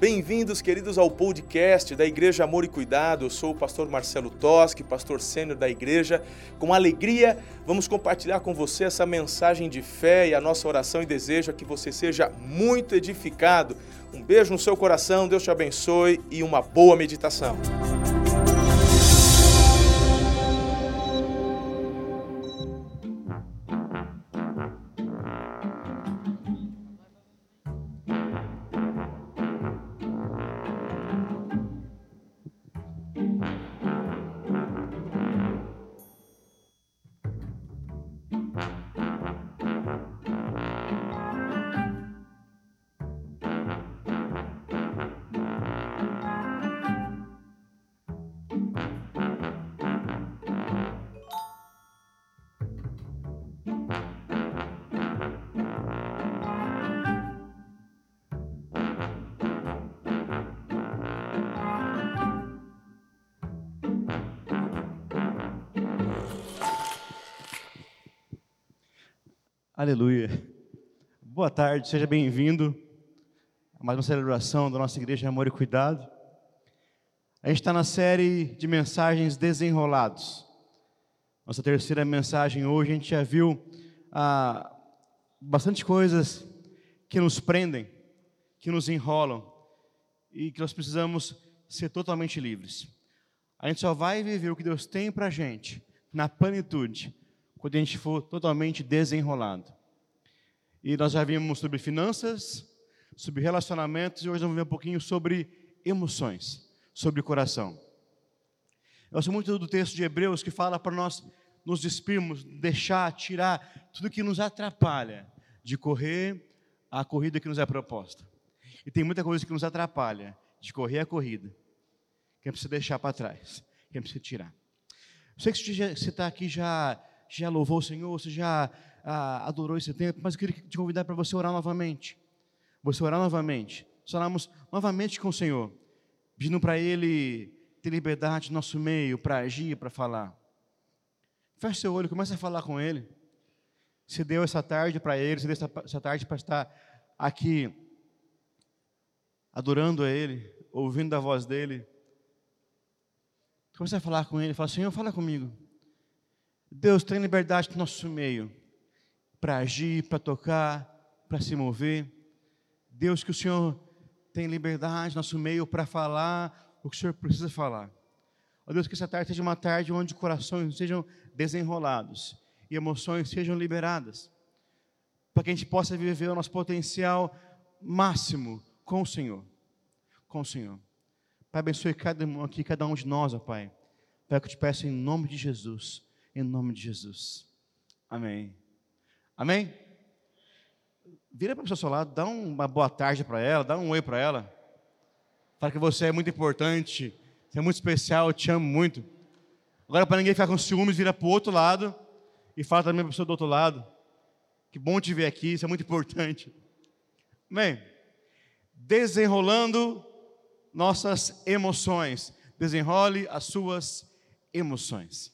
Bem-vindos, queridos, ao podcast da Igreja Amor e Cuidado. Eu sou o pastor Marcelo Toschi, pastor sênior da igreja. Com alegria, vamos compartilhar com você essa mensagem de fé e a nossa oração e desejo é que você seja muito edificado. Um beijo no seu coração, Deus te abençoe e uma boa meditação. Aleluia. Boa tarde, seja bem-vindo a mais uma celebração da nossa igreja Amor e Cuidado. A gente está na série de mensagens desenrolados. Nossa terceira mensagem hoje, a gente já viu ah, bastante coisas que nos prendem, que nos enrolam e que nós precisamos ser totalmente livres. A gente só vai viver o que Deus tem para a gente na plenitude quando a gente for totalmente desenrolado. E nós já vimos sobre finanças, sobre relacionamentos, e hoje vamos ver um pouquinho sobre emoções, sobre coração. Eu gosto muito do texto de Hebreus que fala para nós nos despirmos, deixar, tirar tudo que nos atrapalha de correr a corrida que nos é proposta. E tem muita coisa que nos atrapalha de correr a corrida, que é preciso deixar para trás, que é preciso tirar. Eu sei que você está aqui já já louvou o Senhor, você já ah, adorou esse tempo, mas eu queria te convidar para você orar novamente. Você orar novamente. Nós oramos novamente com o Senhor, pedindo para Ele ter liberdade no nosso meio, para agir, para falar. Feche seu olho, comece a falar com Ele. Você deu essa tarde para Ele, você deu essa, essa tarde para estar aqui adorando a Ele, ouvindo a voz dEle. Comece a falar com Ele, fala, Senhor, fala comigo. Deus tem liberdade no nosso meio para agir, para tocar, para se mover. Deus, que o Senhor tem liberdade no nosso meio para falar o que o Senhor precisa falar. Ó Deus, que essa tarde seja uma tarde onde corações sejam desenrolados e emoções sejam liberadas, para que a gente possa viver o nosso potencial máximo com o Senhor. Com o Senhor. Pai, abençoe cada um aqui, cada um de nós, ó Pai. Pai, que eu te peço em nome de Jesus em nome de Jesus. Amém. Amém? Vira para ao seu lado, dá uma boa tarde para ela, dá um oi para ela. Fala que você é muito importante, você é muito especial, eu te amo muito. Agora, para ninguém ficar com ciúmes, vira para o outro lado e fala também para a pessoa do outro lado. Que bom te ver aqui, isso é muito importante. Amém? Desenrolando nossas emoções. Desenrole as suas emoções.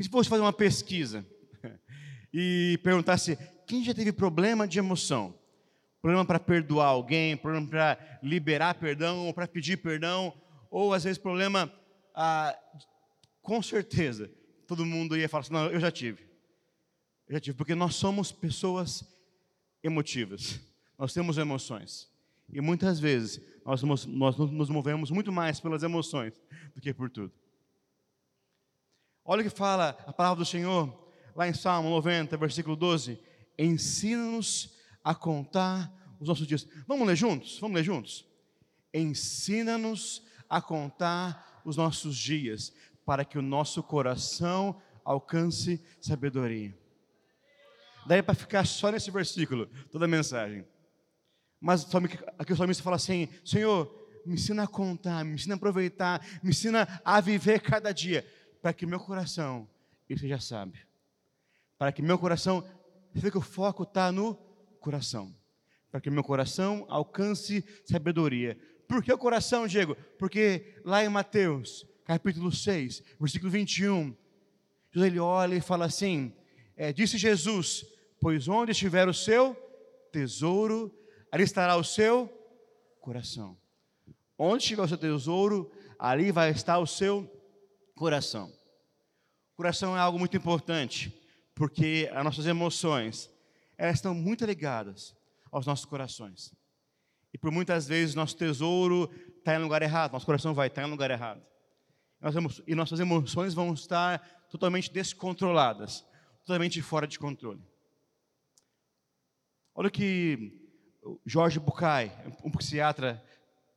Se fosse fazer uma pesquisa e perguntasse quem já teve problema de emoção, problema para perdoar alguém, problema para liberar perdão, ou para pedir perdão, ou às vezes problema, ah, com certeza, todo mundo ia falar assim: não, eu já tive. Eu já tive, porque nós somos pessoas emotivas, nós temos emoções. E muitas vezes nós, nós nos movemos muito mais pelas emoções do que por tudo. Olha o que fala a palavra do Senhor, lá em Salmo 90, versículo 12: Ensina-nos a contar os nossos dias. Vamos ler juntos? Vamos ler juntos? Ensina-nos a contar os nossos dias, para que o nosso coração alcance sabedoria. Daí para ficar só nesse versículo, toda a mensagem. Mas aqui o salmista fala assim: Senhor, me ensina a contar, me ensina a aproveitar, me ensina a viver cada dia para que meu coração ele seja sábio. Para que meu coração, você vê que o foco está no coração. Para que meu coração alcance sabedoria. Por que o coração, Diego? Porque lá em Mateus, capítulo 6, versículo 21, ele olha e fala assim: é, Disse Jesus, pois onde estiver o seu tesouro, ali estará o seu coração. Onde estiver o seu tesouro, ali vai estar o seu coração. O coração é algo muito importante, porque as nossas emoções, elas estão muito ligadas aos nossos corações. E por muitas vezes nosso tesouro está em lugar errado, nosso coração vai estar em lugar errado. E nossas emoções vão estar totalmente descontroladas, totalmente fora de controle. Olha o que Jorge Bucay, um psiquiatra,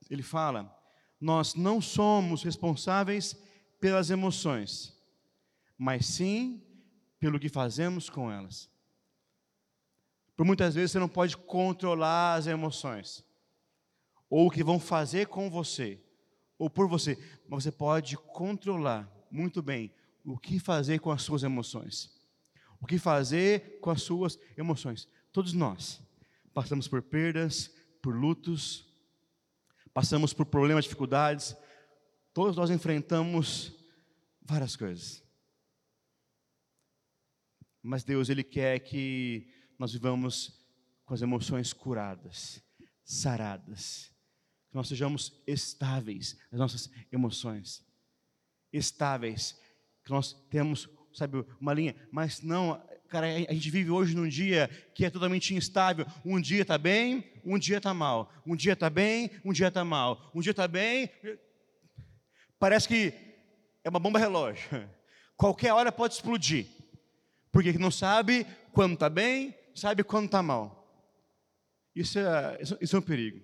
ele fala: nós não somos responsáveis pelas emoções, mas sim pelo que fazemos com elas. Por muitas vezes você não pode controlar as emoções, ou o que vão fazer com você, ou por você, mas você pode controlar muito bem o que fazer com as suas emoções. O que fazer com as suas emoções. Todos nós passamos por perdas, por lutos, passamos por problemas, dificuldades, todos nós enfrentamos várias coisas. Mas Deus, Ele quer que nós vivamos com as emoções curadas, saradas, que nós sejamos estáveis nas nossas emoções, estáveis, que nós temos, sabe, uma linha, mas não, cara, a gente vive hoje num dia que é totalmente instável. Um dia está bem, um dia está mal. Um dia está bem, um dia está mal. Um dia está bem. Parece que é uma bomba relógio. Qualquer hora pode explodir. Porque não sabe quando está bem, sabe quando está mal. Isso é, isso é um perigo.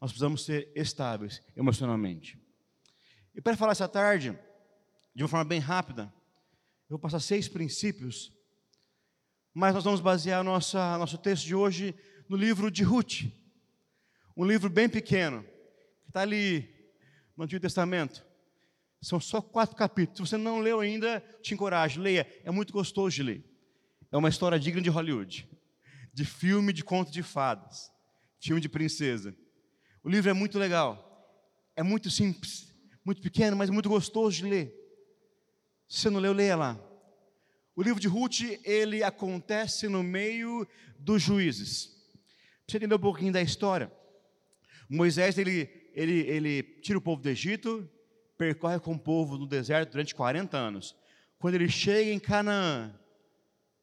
Nós precisamos ser estáveis emocionalmente. E para falar essa tarde, de uma forma bem rápida, eu vou passar seis princípios, mas nós vamos basear nossa, nosso texto de hoje no livro de Ruth, um livro bem pequeno, que está ali no Antigo Testamento. São só quatro capítulos. Se você não leu ainda, te encorajo, leia. É muito gostoso de ler. É uma história digna de Hollywood, de filme de conto de fadas, filme de princesa. O livro é muito legal, é muito simples, muito pequeno, mas muito gostoso de ler. Se você não leu, leia lá. O livro de Ruth, ele acontece no meio dos juízes. Para você entender um pouquinho da história. Moisés, ele, ele, ele tira o povo do Egito, percorre com o povo no deserto durante 40 anos. Quando ele chega em Canaã,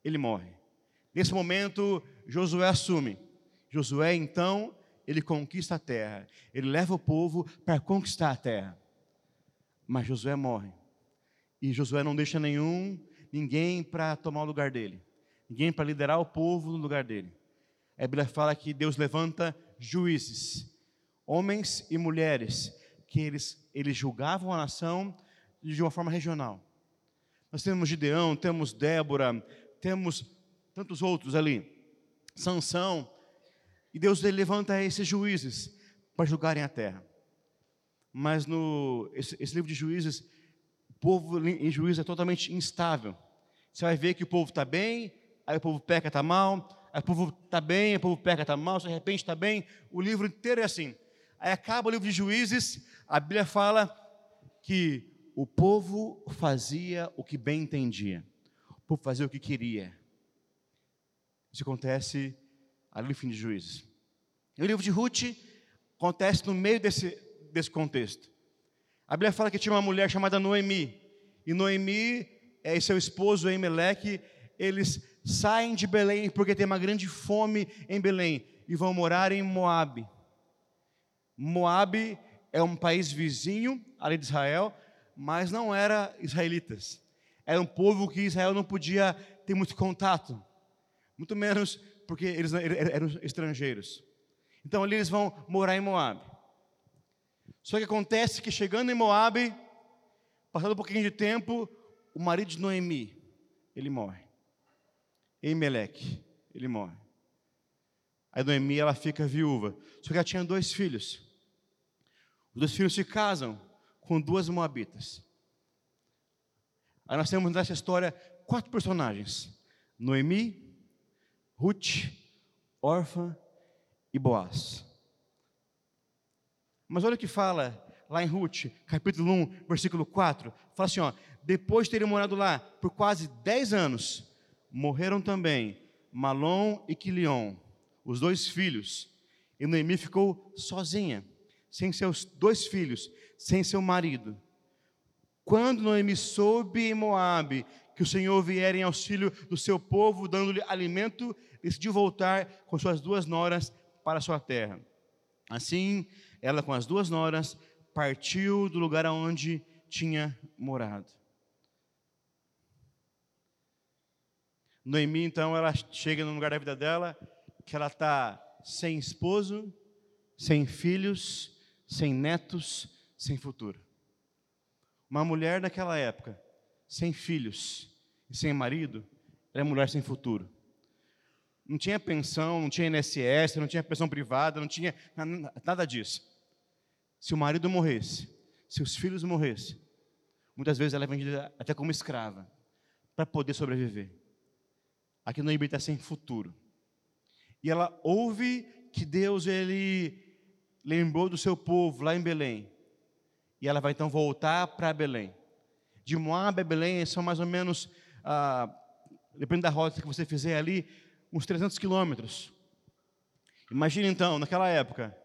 ele morre. Nesse momento, Josué assume. Josué, então, ele conquista a terra. Ele leva o povo para conquistar a terra. Mas Josué morre. E Josué não deixa nenhum, ninguém para tomar o lugar dele, ninguém para liderar o povo no lugar dele. A Bíblia fala que Deus levanta juízes, homens e mulheres, que eles, eles julgavam a nação de uma forma regional. Nós temos Gideão, temos Débora, temos tantos outros ali, Sansão, e Deus levanta esses juízes para julgarem a terra. Mas no esse, esse livro de juízes povo em juízo é totalmente instável. Você vai ver que o povo está bem, aí o povo peca, está mal, aí o povo está bem, aí o povo peca, está mal, de repente está bem. O livro inteiro é assim. Aí acaba o livro de juízes, a Bíblia fala que o povo fazia o que bem entendia, o povo fazia o que queria. Isso acontece ali no fim de juízes. E o livro de Ruth acontece no meio desse, desse contexto. A Bíblia fala que tinha uma mulher chamada Noemi. E Noemi é, e seu esposo Emeleque, eles saem de Belém porque tem uma grande fome em Belém e vão morar em Moabe. Moabe é um país vizinho ali de Israel, mas não era israelitas. Era um povo que Israel não podia ter muito contato, muito menos porque eles eram estrangeiros. Então ali eles vão morar em Moabe. Só que acontece que chegando em Moabe, passado um pouquinho de tempo, o marido de Noemi, ele morre. Emeleque, ele morre. Aí Noemi, ela fica viúva. Só que ela tinha dois filhos. Os dois filhos se casam com duas moabitas. Aí nós temos nessa história quatro personagens: Noemi, Ruth, Orfa e Boaz. Mas olha o que fala lá em Ruth, capítulo 1, versículo 4. Fala assim: ó, depois de terem morado lá por quase 10 anos, morreram também Malom e Quilion, os dois filhos E Noemi ficou sozinha, sem seus dois filhos, sem seu marido. Quando Noemi soube em Moabe que o Senhor viera em auxílio do seu povo, dando-lhe alimento, decidiu voltar com suas duas noras para sua terra. Assim, ela com as duas noras partiu do lugar onde tinha morado. Noemi, então, ela chega no lugar da vida dela, que ela está sem esposo, sem filhos, sem netos, sem futuro. Uma mulher daquela época, sem filhos e sem marido, era mulher sem futuro. Não tinha pensão, não tinha INSS, não tinha pensão privada, não tinha nada disso. Se o marido morresse, se os filhos morressem, muitas vezes ela é vendida até como escrava, para poder sobreviver. Aqui no está sem futuro. E ela ouve que Deus ele lembrou do seu povo lá em Belém. E ela vai então voltar para Belém. De Moab a Belém são mais ou menos, ah, depende da rota que você fizer ali, uns 300 quilômetros. Imagine então, naquela época,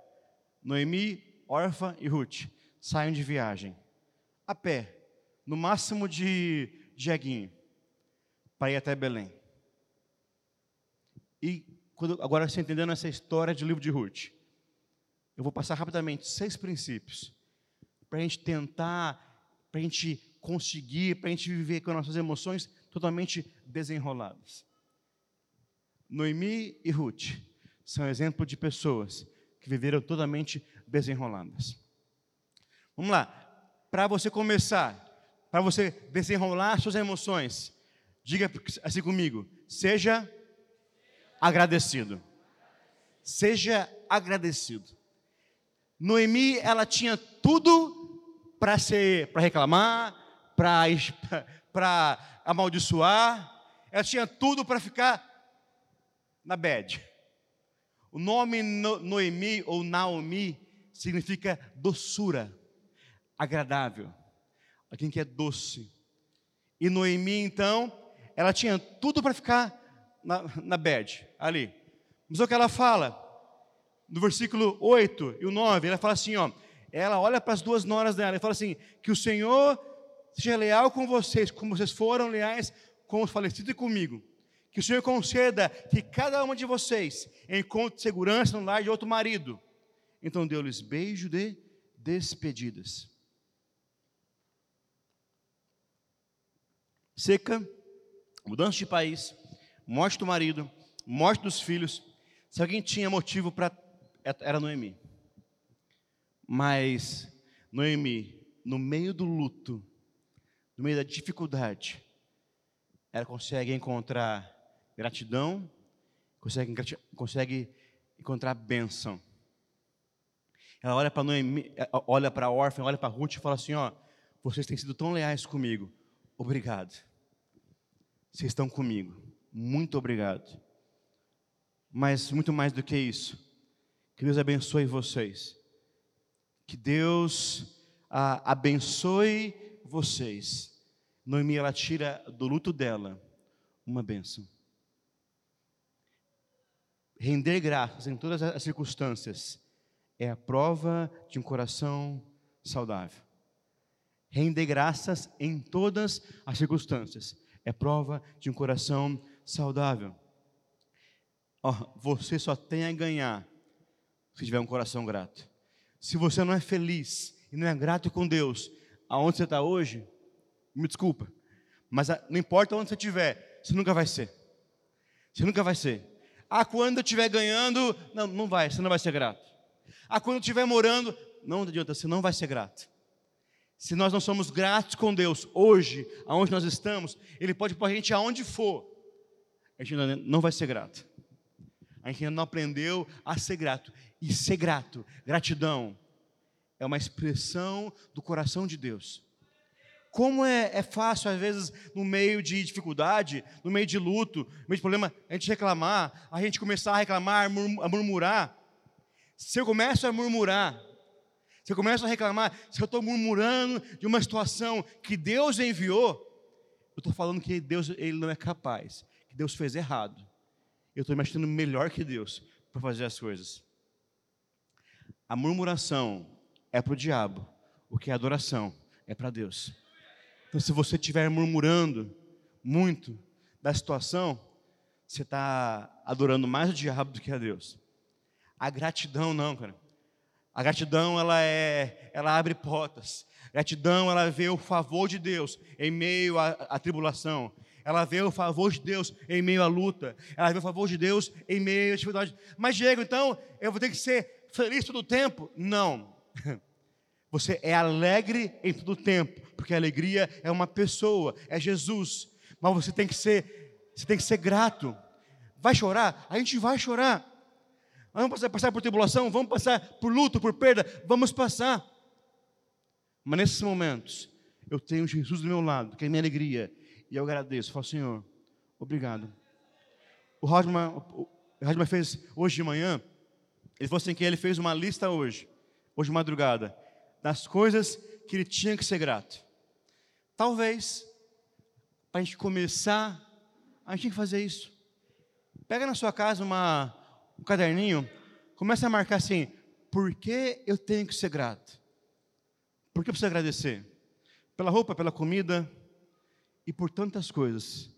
Noemi, Orfa e Ruth saem de viagem, a pé, no máximo de jeguinho, para ir até Belém. E quando, agora você entendendo essa história do livro de Ruth, eu vou passar rapidamente seis princípios para a gente tentar, para a gente conseguir, para a gente viver com nossas emoções totalmente desenroladas. Noemi e Ruth são exemplo de pessoas que viveram totalmente desenroladas. Vamos lá, para você começar, para você desenrolar suas emoções, diga assim comigo: seja agradecido. Seja agradecido. Noemi, ela tinha tudo para ser, para reclamar, para amaldiçoar. Ela tinha tudo para ficar na bed. O nome Noemi ou Naomi significa doçura, agradável, alguém que é doce. E Noemi, então, ela tinha tudo para ficar na, na bed, ali. Mas o que ela fala? No versículo 8 e o 9, ela fala assim, ó, ela olha para as duas noras dela e fala assim, que o Senhor seja leal com vocês, como vocês foram leais com os falecidos e comigo. Que o Senhor conceda que cada uma de vocês encontre segurança no lar de outro marido. Então deu-lhes beijo de despedidas. Seca, mudança de país, morte do marido, morte dos filhos. Se alguém tinha motivo para. Era Noemi. Mas Noemi, no meio do luto, no meio da dificuldade, ela consegue encontrar gratidão, consegue, consegue encontrar bênção. Ela olha para Noemi, eh, olha para a órfã, olha para Ruth e fala assim: ó, vocês têm sido tão leais comigo, obrigado. Vocês estão comigo muito obrigado. Mas muito mais do que isso, que Deus abençoe vocês. Que Deus ah, abençoe vocês. Noemi, ela tira do luto dela uma bênção. Render graças em todas as circunstâncias é a prova de um coração saudável. Render graças em todas as circunstâncias é prova de um coração saudável. Oh, você só tem a ganhar se tiver um coração grato. Se você não é feliz e não é grato com Deus, aonde você está hoje, me desculpa, mas não importa onde você estiver, você nunca vai ser. Você nunca vai ser. Ah, quando eu estiver ganhando, não, não vai, você não vai ser grato. Ah, quando eu estiver morando, não adianta, você não vai ser grato. Se nós não somos gratos com Deus hoje, aonde nós estamos, Ele pode pôr a gente aonde for a gente não vai ser grato. A gente ainda não aprendeu a ser grato. E ser grato, gratidão, é uma expressão do coração de Deus. Como é, é, fácil, às vezes, no meio de dificuldade, no meio de luto, no meio de problema, a gente reclamar, a gente começar a reclamar, a murmurar. Se eu começo a murmurar, se eu começo a reclamar, se eu estou murmurando de uma situação que Deus enviou, eu estou falando que Deus ele não é capaz que Deus fez errado. Eu estou imaginando melhor que Deus para fazer as coisas. a murmuração é para o diabo, o que é adoração é para Deus. Então, se você estiver murmurando muito da situação, você está adorando mais o diabo do que a Deus. A gratidão não, cara. A gratidão ela é, ela abre portas. Gratidão ela vê o favor de Deus em meio à, à tribulação. Ela vê o favor de Deus em meio à luta. Ela vê o favor de Deus em meio à dificuldade. Mas Diego, então eu vou ter que ser feliz todo o tempo? Não. Você é alegre em todo o tempo, porque a alegria é uma pessoa, é Jesus. Mas você tem que ser, você tem que ser grato. Vai chorar? A gente vai chorar. Vamos passar, passar por tribulação, vamos passar por luto, por perda, vamos passar. Mas nesses momentos, eu tenho Jesus do meu lado, que é minha alegria, e eu agradeço. Falo, Senhor, obrigado. O Rodman, fez hoje de manhã, ele falou assim que ele fez uma lista hoje, hoje de madrugada, das coisas que ele tinha que ser grato. Talvez, para a gente começar, a gente tem que fazer isso. Pega na sua casa uma, um caderninho, começa a marcar assim: por que eu tenho que ser grato? Por que eu preciso agradecer? Pela roupa, pela comida e por tantas coisas.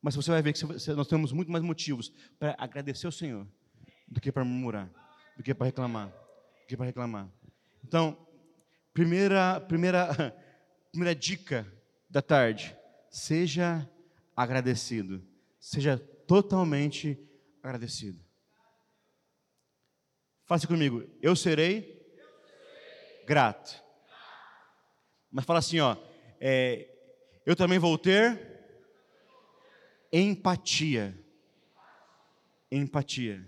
Mas você vai ver que nós temos muito mais motivos para agradecer ao Senhor do que para murmurar, do que para reclamar, do que para reclamar. Então, primeira, primeira, primeira dica da tarde: seja agradecido, seja totalmente agradecido. Faça comigo, eu serei grato. Mas fala assim, ó, é, eu também vou ter empatia. Empatia.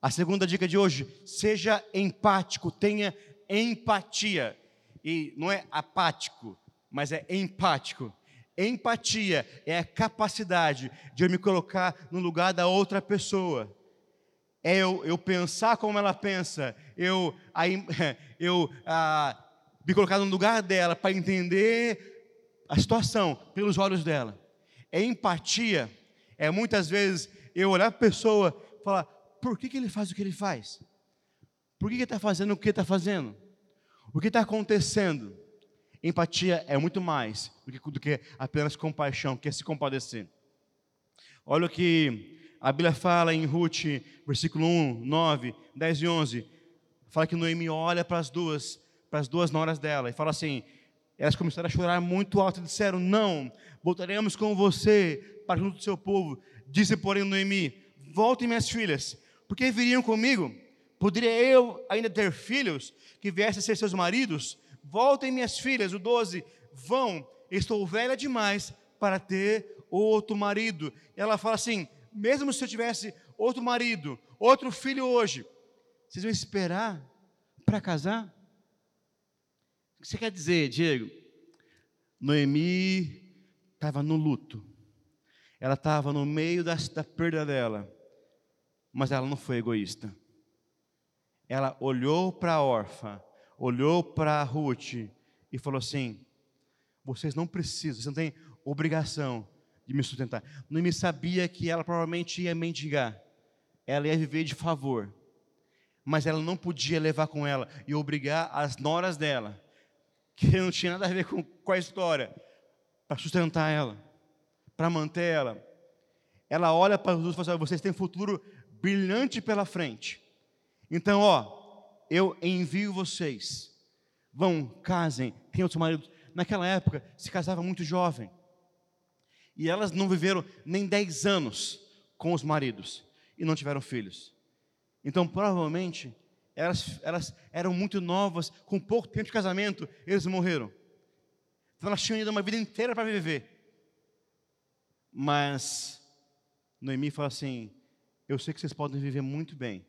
A segunda dica de hoje, seja empático, tenha empatia. E não é apático, mas é empático. Empatia é a capacidade de eu me colocar no lugar da outra pessoa. É eu, eu pensar como ela pensa, eu, aí, eu ah, me colocar no lugar dela para entender a situação pelos olhos dela. É empatia, é muitas vezes eu olhar para a pessoa e falar: por que, que ele faz o que ele faz? Por que, que ele está fazendo o que está fazendo? O que está acontecendo? Empatia é muito mais do que, do que apenas compaixão, que é se compadecer. Olha o que a Bíblia fala em Ruth, versículo 1, 9, 10 e 11. Fala que Noemi olha para as duas, para as duas noras dela e fala assim: elas começaram a chorar muito alto e disseram: Não, voltaremos com você para junto do seu povo. Disse, porém, Noemi: Voltem, minhas filhas, porque viriam comigo. Poderia eu ainda ter filhos que viessem a ser seus maridos? Voltem, minhas filhas, o 12, vão, estou velha demais para ter outro marido. Ela fala assim: mesmo se eu tivesse outro marido, outro filho hoje, vocês vão esperar para casar? O que você quer dizer, Diego? Noemi estava no luto, ela estava no meio da, da perda dela, mas ela não foi egoísta. Ela olhou para a órfã, olhou para Ruth e falou assim: vocês não precisam, vocês não têm obrigação de me sustentar. Noemi sabia que ela provavelmente ia mendigar, ela ia viver de favor, mas ela não podia levar com ela e obrigar as noras dela, que não tinha nada a ver com, com a história, para sustentar ela, para manter ela. Ela olha para os e fala: assim, vocês têm futuro brilhante pela frente. Então, ó, eu envio vocês. Vão, casem, tenham outros maridos. Naquela época, se casava muito jovem. E elas não viveram nem 10 anos com os maridos e não tiveram filhos. Então, provavelmente, elas, elas eram muito novas, com pouco tempo de casamento, eles morreram. Então, elas tinham ido uma vida inteira para viver. Mas, Noemi fala assim: Eu sei que vocês podem viver muito bem.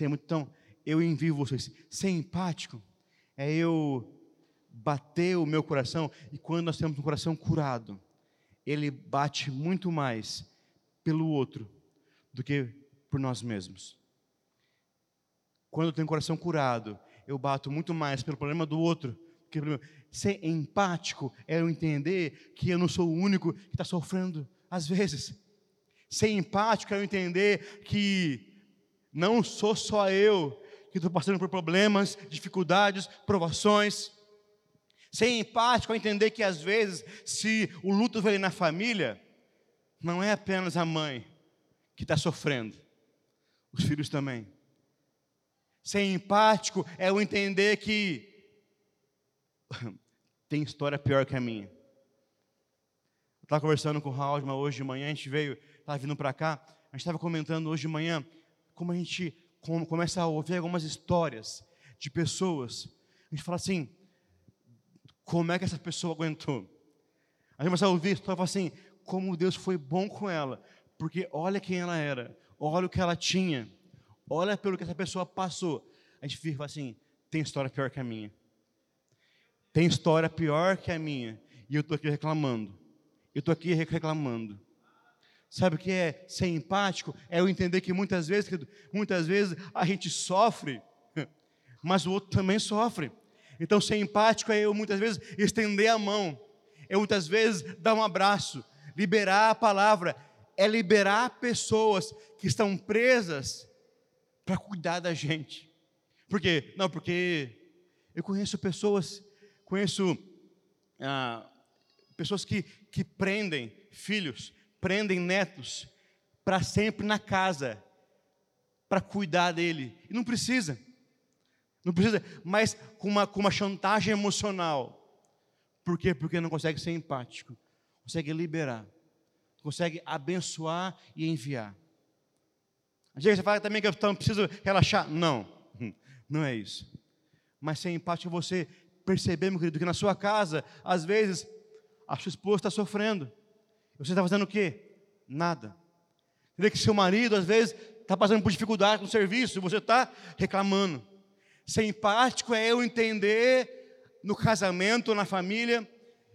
É então, eu envio vocês. Ser empático é eu bater o meu coração, e quando nós temos um coração curado, ele bate muito mais pelo outro do que por nós mesmos. Quando eu tenho um coração curado, eu bato muito mais pelo problema do outro. Que. Ser empático é eu entender que eu não sou o único que está sofrendo às vezes. Ser empático é eu entender que não sou só eu que estou passando por problemas, dificuldades, provações. Ser empático a entender que às vezes, se o luto vem na família, não é apenas a mãe que está sofrendo, os filhos também. Ser empático é o entender que tem história pior que a minha. Eu estava conversando com o Raul hoje de manhã, a gente veio, estava vindo para cá, a gente estava comentando hoje de manhã como a gente começa a ouvir algumas histórias de pessoas. A gente fala assim, como é que essa pessoa aguentou? A gente começa a ouvir história e fala assim, como Deus foi bom com ela, porque olha quem ela era, olha o que ela tinha, olha pelo que essa pessoa passou. A gente fica assim, tem história pior que a minha. Tem história pior que a minha. E eu estou aqui reclamando. Eu estou aqui reclamando. Sabe o que é ser empático? É eu entender que muitas vezes, muitas vezes a gente sofre, mas o outro também sofre. Então ser empático é eu muitas vezes estender a mão, é muitas vezes dar um abraço, liberar a palavra, é liberar pessoas que estão presas para cuidar da gente. Por quê? Não, porque eu conheço pessoas Conheço ah, pessoas que, que prendem filhos, prendem netos para sempre na casa, para cuidar dele. E não precisa. Não precisa, mas com uma, com uma chantagem emocional. Por quê? Porque não consegue ser empático, consegue liberar, consegue abençoar e enviar. Às vezes você fala também que eu preciso relaxar. Não, não é isso. Mas ser empático você perceber, meu querido, que na sua casa, às vezes, a sua esposa está sofrendo. Você está fazendo o quê? Nada. Vê que seu marido, às vezes, está passando por dificuldade no serviço e você está reclamando. Ser empático é eu entender no casamento, na família.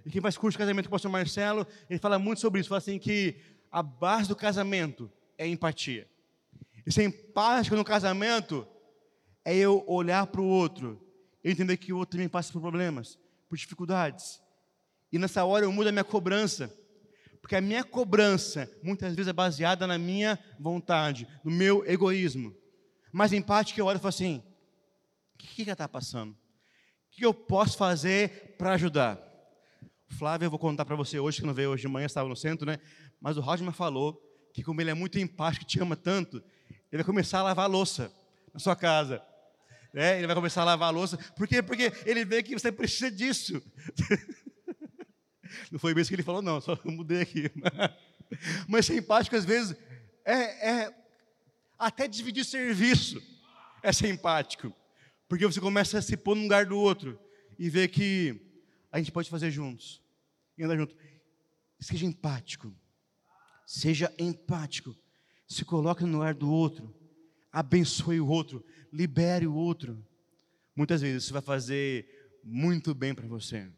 E quem faz curso de casamento com o pastor Marcelo, ele fala muito sobre isso. Fala assim que a base do casamento é empatia. E ser empático no casamento é eu olhar para o outro eu entender que o outro também passa por problemas, por dificuldades. E nessa hora eu mudo a minha cobrança, porque a minha cobrança muitas vezes é baseada na minha vontade, no meu egoísmo. Mas em que eu olho e falo assim: o que, que ela está passando? O que eu posso fazer para ajudar? Flávio, eu vou contar para você hoje, que não veio hoje de manhã, estava no centro, né? Mas o Rodman falou que, como ele é muito empático, te ama tanto, ele vai começar a lavar a louça na sua casa. É, ele vai começar a lavar a louça. Por quê? Porque ele vê que você precisa disso. Não foi isso que ele falou, não, só mudei aqui. Mas ser empático, às vezes, é, é até dividir serviço é ser empático. Porque você começa a se pôr no lugar do outro e ver que a gente pode fazer juntos. E andar junto. Seja empático. Seja empático. Se coloque no lugar do outro. Abençoe o outro libere o outro. Muitas vezes isso vai fazer muito bem para você.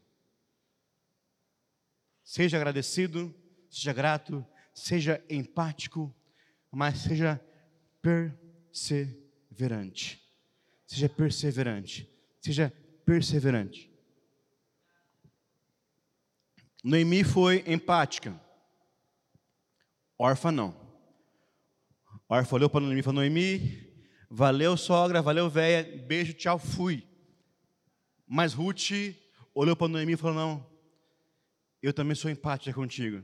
Seja agradecido, seja grato, seja empático, mas seja perseverante. Seja perseverante. Seja perseverante. Noemi foi empática. Órfã não. Órfã olhou para Noemi e falou: Noemi, Valeu, sogra, valeu, velha, beijo, tchau, fui. Mas Ruth olhou para Noemi e falou: Não, eu também sou empática contigo,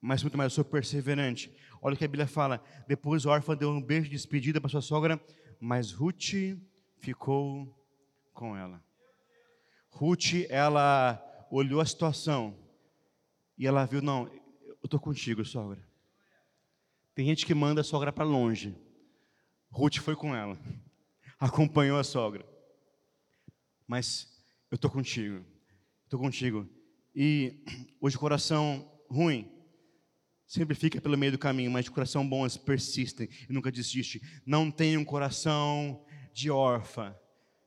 mas muito mais, eu sou perseverante. Olha o que a Bíblia fala: depois o órfão deu um beijo de despedida para sua sogra, mas Ruth ficou com ela. Ruth, ela olhou a situação e ela viu: Não, eu estou contigo, sogra. Tem gente que manda a sogra para longe. Ruth foi com ela, acompanhou a sogra. Mas eu estou contigo, estou contigo. E hoje o coração ruim sempre fica pelo meio do caminho, mas de coração bom eles persistem e nunca desiste. Não tem um coração de órfã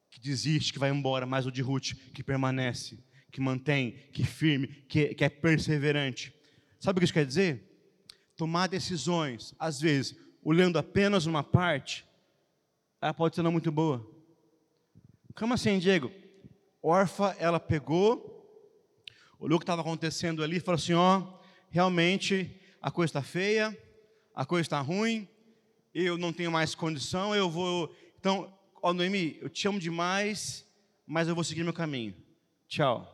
que desiste, que vai embora, mas o de Ruth que permanece, que mantém, que firme, que, que é perseverante. Sabe o que isso quer dizer? Tomar decisões, às vezes, olhando apenas uma parte, ela pode ser não muito boa. Como assim, Diego? Orfa, ela pegou, olhou o que estava acontecendo ali e falou assim: ó, realmente a coisa está feia, a coisa está ruim, eu não tenho mais condição, eu vou. Então, ó Noemi, eu te amo demais, mas eu vou seguir meu caminho. Tchau.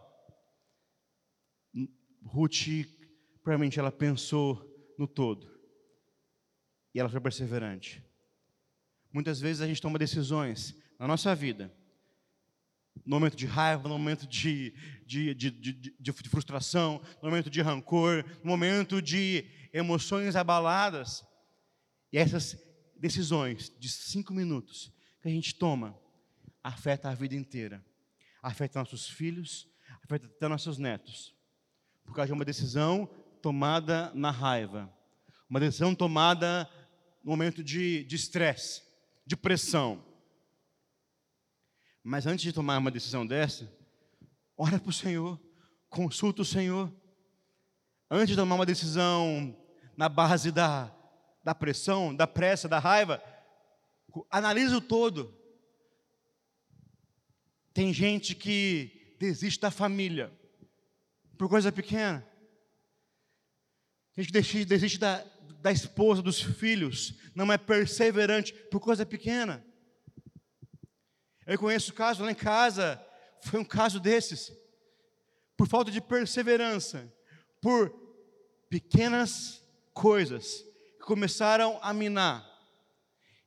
Ruth, provavelmente ela pensou no todo. E ela foi perseverante. Muitas vezes a gente toma decisões na nossa vida, no momento de raiva, no momento de, de, de, de, de frustração, no momento de rancor, no momento de emoções abaladas. E essas decisões de cinco minutos que a gente toma afeta a vida inteira. Afeta nossos filhos, afeta até nossos netos. Por causa de uma decisão tomada na raiva. Uma decisão tomada no momento de estresse, de, de pressão. Mas antes de tomar uma decisão dessa, ora para o Senhor, consulta o Senhor. Antes de tomar uma decisão na base da, da pressão, da pressa, da raiva, analisa o todo. Tem gente que desiste da família por coisa pequena. Tem gente desiste, desiste da, da esposa, dos filhos, não é perseverante por coisa pequena. Eu conheço o caso lá em casa, foi um caso desses. Por falta de perseverança, por pequenas coisas que começaram a minar,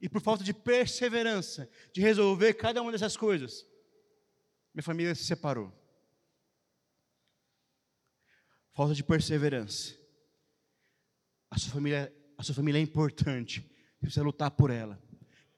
e por falta de perseverança, de resolver cada uma dessas coisas, minha família se separou. Falta de perseverança. A sua família, a sua família é importante. Você precisa lutar por ela,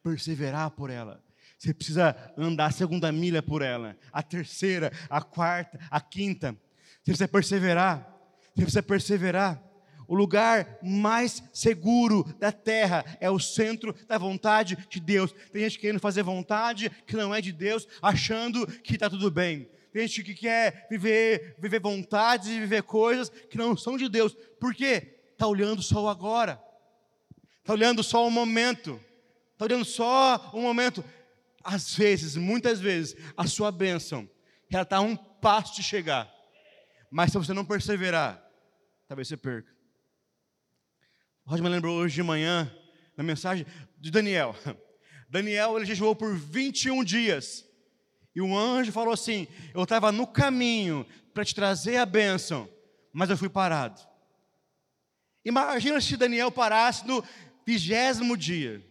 perseverar por ela você precisa andar a segunda milha por ela, a terceira, a quarta, a quinta. Você precisa perseverar. Você precisa perseverar. O lugar mais seguro da terra é o centro da vontade de Deus. Tem gente querendo fazer vontade que não é de Deus, achando que está tudo bem. Tem gente que quer viver, viver vontades e viver coisas que não são de Deus. Por quê? Está olhando só o agora. Está olhando só o momento. Está olhando só o momento às vezes, muitas vezes, a sua bênção, ela está a um passo de chegar. Mas se você não perseverar, talvez você perca. O me lembrou hoje de manhã, na mensagem de Daniel. Daniel, ele jejuou por 21 dias. E o anjo falou assim: Eu estava no caminho para te trazer a bênção, mas eu fui parado. Imagina se Daniel parasse no vigésimo dia.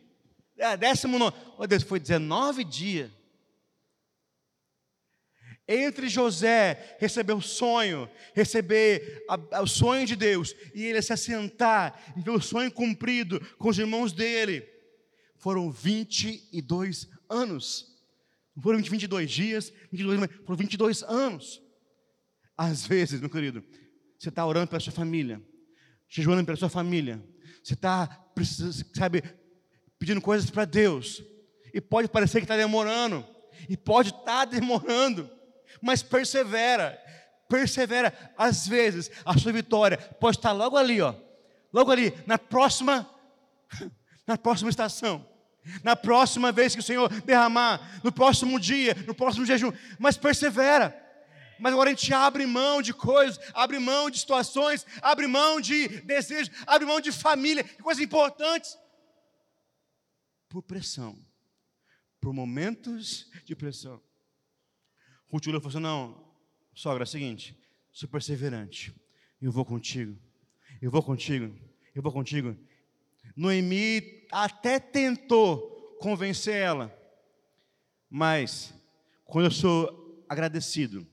É, décimo nono. Oh Deus, foi 19 dias. Entre José receber o sonho, receber a, a, o sonho de Deus, e ele se assentar e ver o sonho cumprido com os irmãos dele, foram 22 anos. Não foram 22 dias, 22, foram 22 anos. Às vezes, meu querido, você está orando pela sua família, jejuando pela sua família, você está, sabe, pedindo coisas para Deus. E pode parecer que está demorando. E pode estar tá demorando. Mas persevera. Persevera. Às vezes, a sua vitória pode estar logo ali, ó. Logo ali, na próxima, na próxima estação. Na próxima vez que o Senhor derramar, no próximo dia, no próximo jejum. Mas persevera. Mas agora a gente abre mão de coisas, abre mão de situações, abre mão de desejos, abre mão de família, de coisas importantes. Por pressão, por momentos de pressão. Ruth falou assim: não, sogra, é o seguinte, sou perseverante, eu vou contigo, eu vou contigo, eu vou contigo. Noemi até tentou convencer ela, mas quando eu sou agradecido,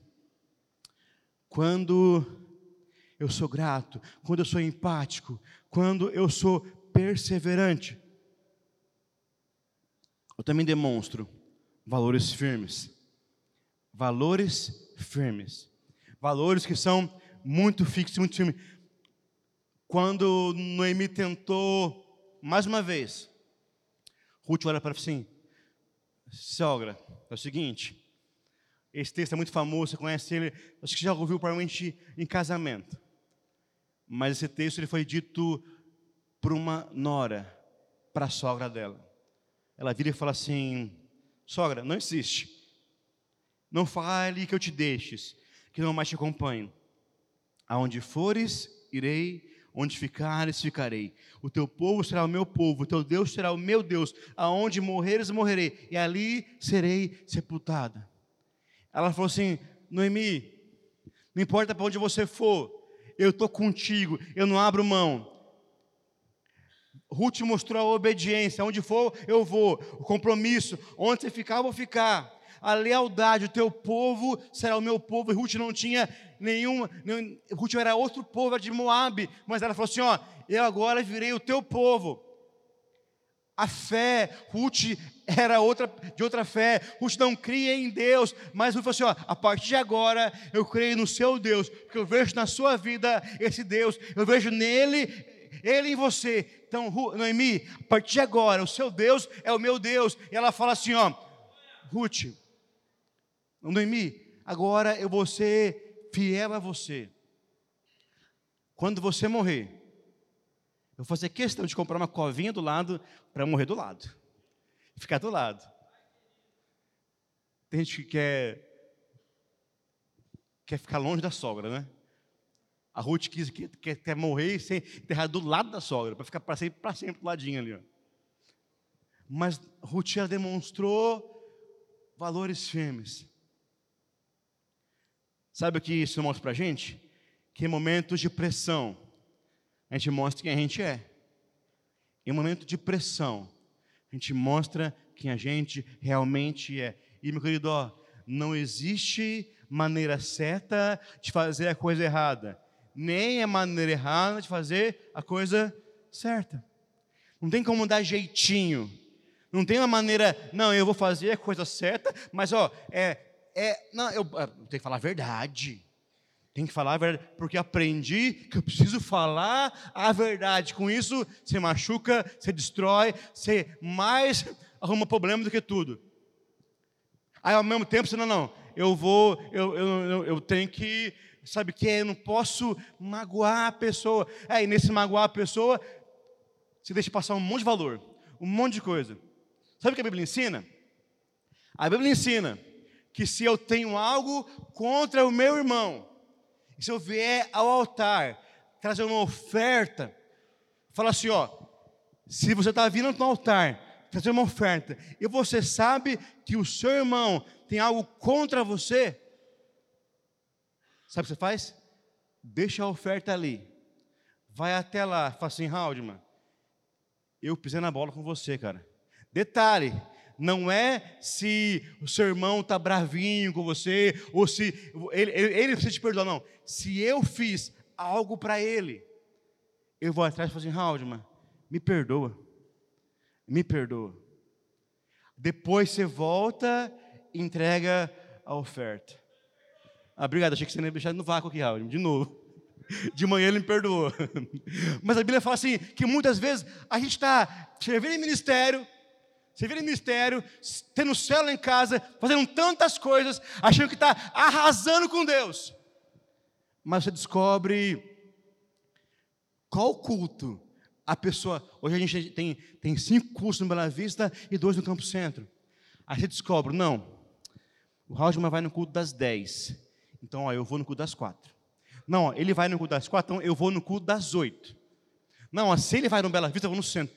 quando eu sou grato, quando eu sou empático, quando eu sou perseverante, eu também demonstro valores firmes. Valores firmes. Valores que são muito fixos, muito firmes. Quando Noemi tentou, mais uma vez, Ruth olha para assim: sogra, é o seguinte, esse texto é muito famoso, você conhece ele, acho que já ouviu provavelmente em casamento. Mas esse texto ele foi dito por uma nora para a sogra dela ela vira e fala assim: sogra, não insiste. Não fale que eu te deixes, que não mais te acompanho. Aonde fores, irei, Onde ficares, ficarei. O teu povo será o meu povo, o teu Deus será o meu Deus. Aonde morreres, morrerei, e ali serei sepultada. Ela falou assim: Noemi, não importa para onde você for, eu estou contigo, eu não abro mão. Ruth mostrou a obediência, onde for eu vou, o compromisso, onde você ficar, eu vou ficar. A lealdade, o teu povo será o meu povo. E Ruth não tinha nenhuma, nenhum, Ruth era outro povo, era de Moab, mas ela falou assim: ó, eu agora virei o teu povo. A fé, Ruth era outra, de outra fé, Ruth não cria em Deus, mas Ruth falou assim: ó, a partir de agora eu creio no seu Deus, porque eu vejo na sua vida esse Deus, eu vejo nele ele em você. Então, Noemi, a partir de agora, o seu Deus é o meu Deus. E ela fala assim: ó, Ruth, Noemi, agora eu vou ser fiel a você. Quando você morrer, eu fazer questão de comprar uma covinha do lado para morrer do lado. Ficar do lado. Tem gente que quer quer ficar longe da sogra, né? A Ruth quis, quer, quer morrer e ser enterrada do lado da sogra, para ficar para sempre, para sempre do ladinho ali. Ó. Mas Ruth já demonstrou valores firmes. Sabe o que isso mostra para a gente? Que em momentos de pressão, a gente mostra quem a gente é. Em momento de pressão, a gente mostra quem a gente realmente é. E, meu querido, ó, não existe maneira certa de fazer a coisa errada nem a maneira errada de fazer a coisa certa. Não tem como dar jeitinho. Não tem uma maneira, não, eu vou fazer a coisa certa, mas ó, é, é, não, eu, eu tenho que falar a verdade. Tem que falar a verdade, porque aprendi que eu preciso falar a verdade. Com isso, você machuca, você destrói, você mais arruma problema do que tudo. Aí ao mesmo tempo, você não, não, eu vou, eu, eu, eu, tenho que Sabe o que é? Eu não posso magoar a pessoa. É, e nesse magoar a pessoa, você deixa passar um monte de valor, um monte de coisa. Sabe o que a Bíblia ensina? A Bíblia ensina que se eu tenho algo contra o meu irmão, se eu vier ao altar trazer uma oferta, fala assim, ó, se você está vindo no altar trazer uma oferta e você sabe que o seu irmão tem algo contra você, Sabe o que você faz? Deixa a oferta ali. Vai até lá, fala assim, Haldman, eu pisei na bola com você, cara. Detalhe, não é se o seu irmão está bravinho com você, ou se ele, ele, ele, precisa te perdoar, não. Se eu fiz algo para ele, eu vou atrás e falo assim, Haldman, me perdoa, me perdoa. Depois você volta e entrega a oferta. Ah, obrigado, achei que você ia deixar no vácuo aqui, Raul, de novo. De manhã ele me perdoou. Mas a Bíblia fala assim, que muitas vezes a gente está servindo em ministério, servindo em ministério, tendo célula em casa, fazendo tantas coisas, achando que está arrasando com Deus. Mas você descobre qual culto a pessoa. Hoje a gente tem, tem cinco cursos no Bela Vista e dois no Campo Centro. Aí você descobre, não, o Raulman vai no culto das dez. Então, ó, eu vou no culto das quatro. Não, ó, ele vai no culto das quatro, então eu vou no culto das oito. Não, ó, se ele vai no Bela Vista, eu vou no centro.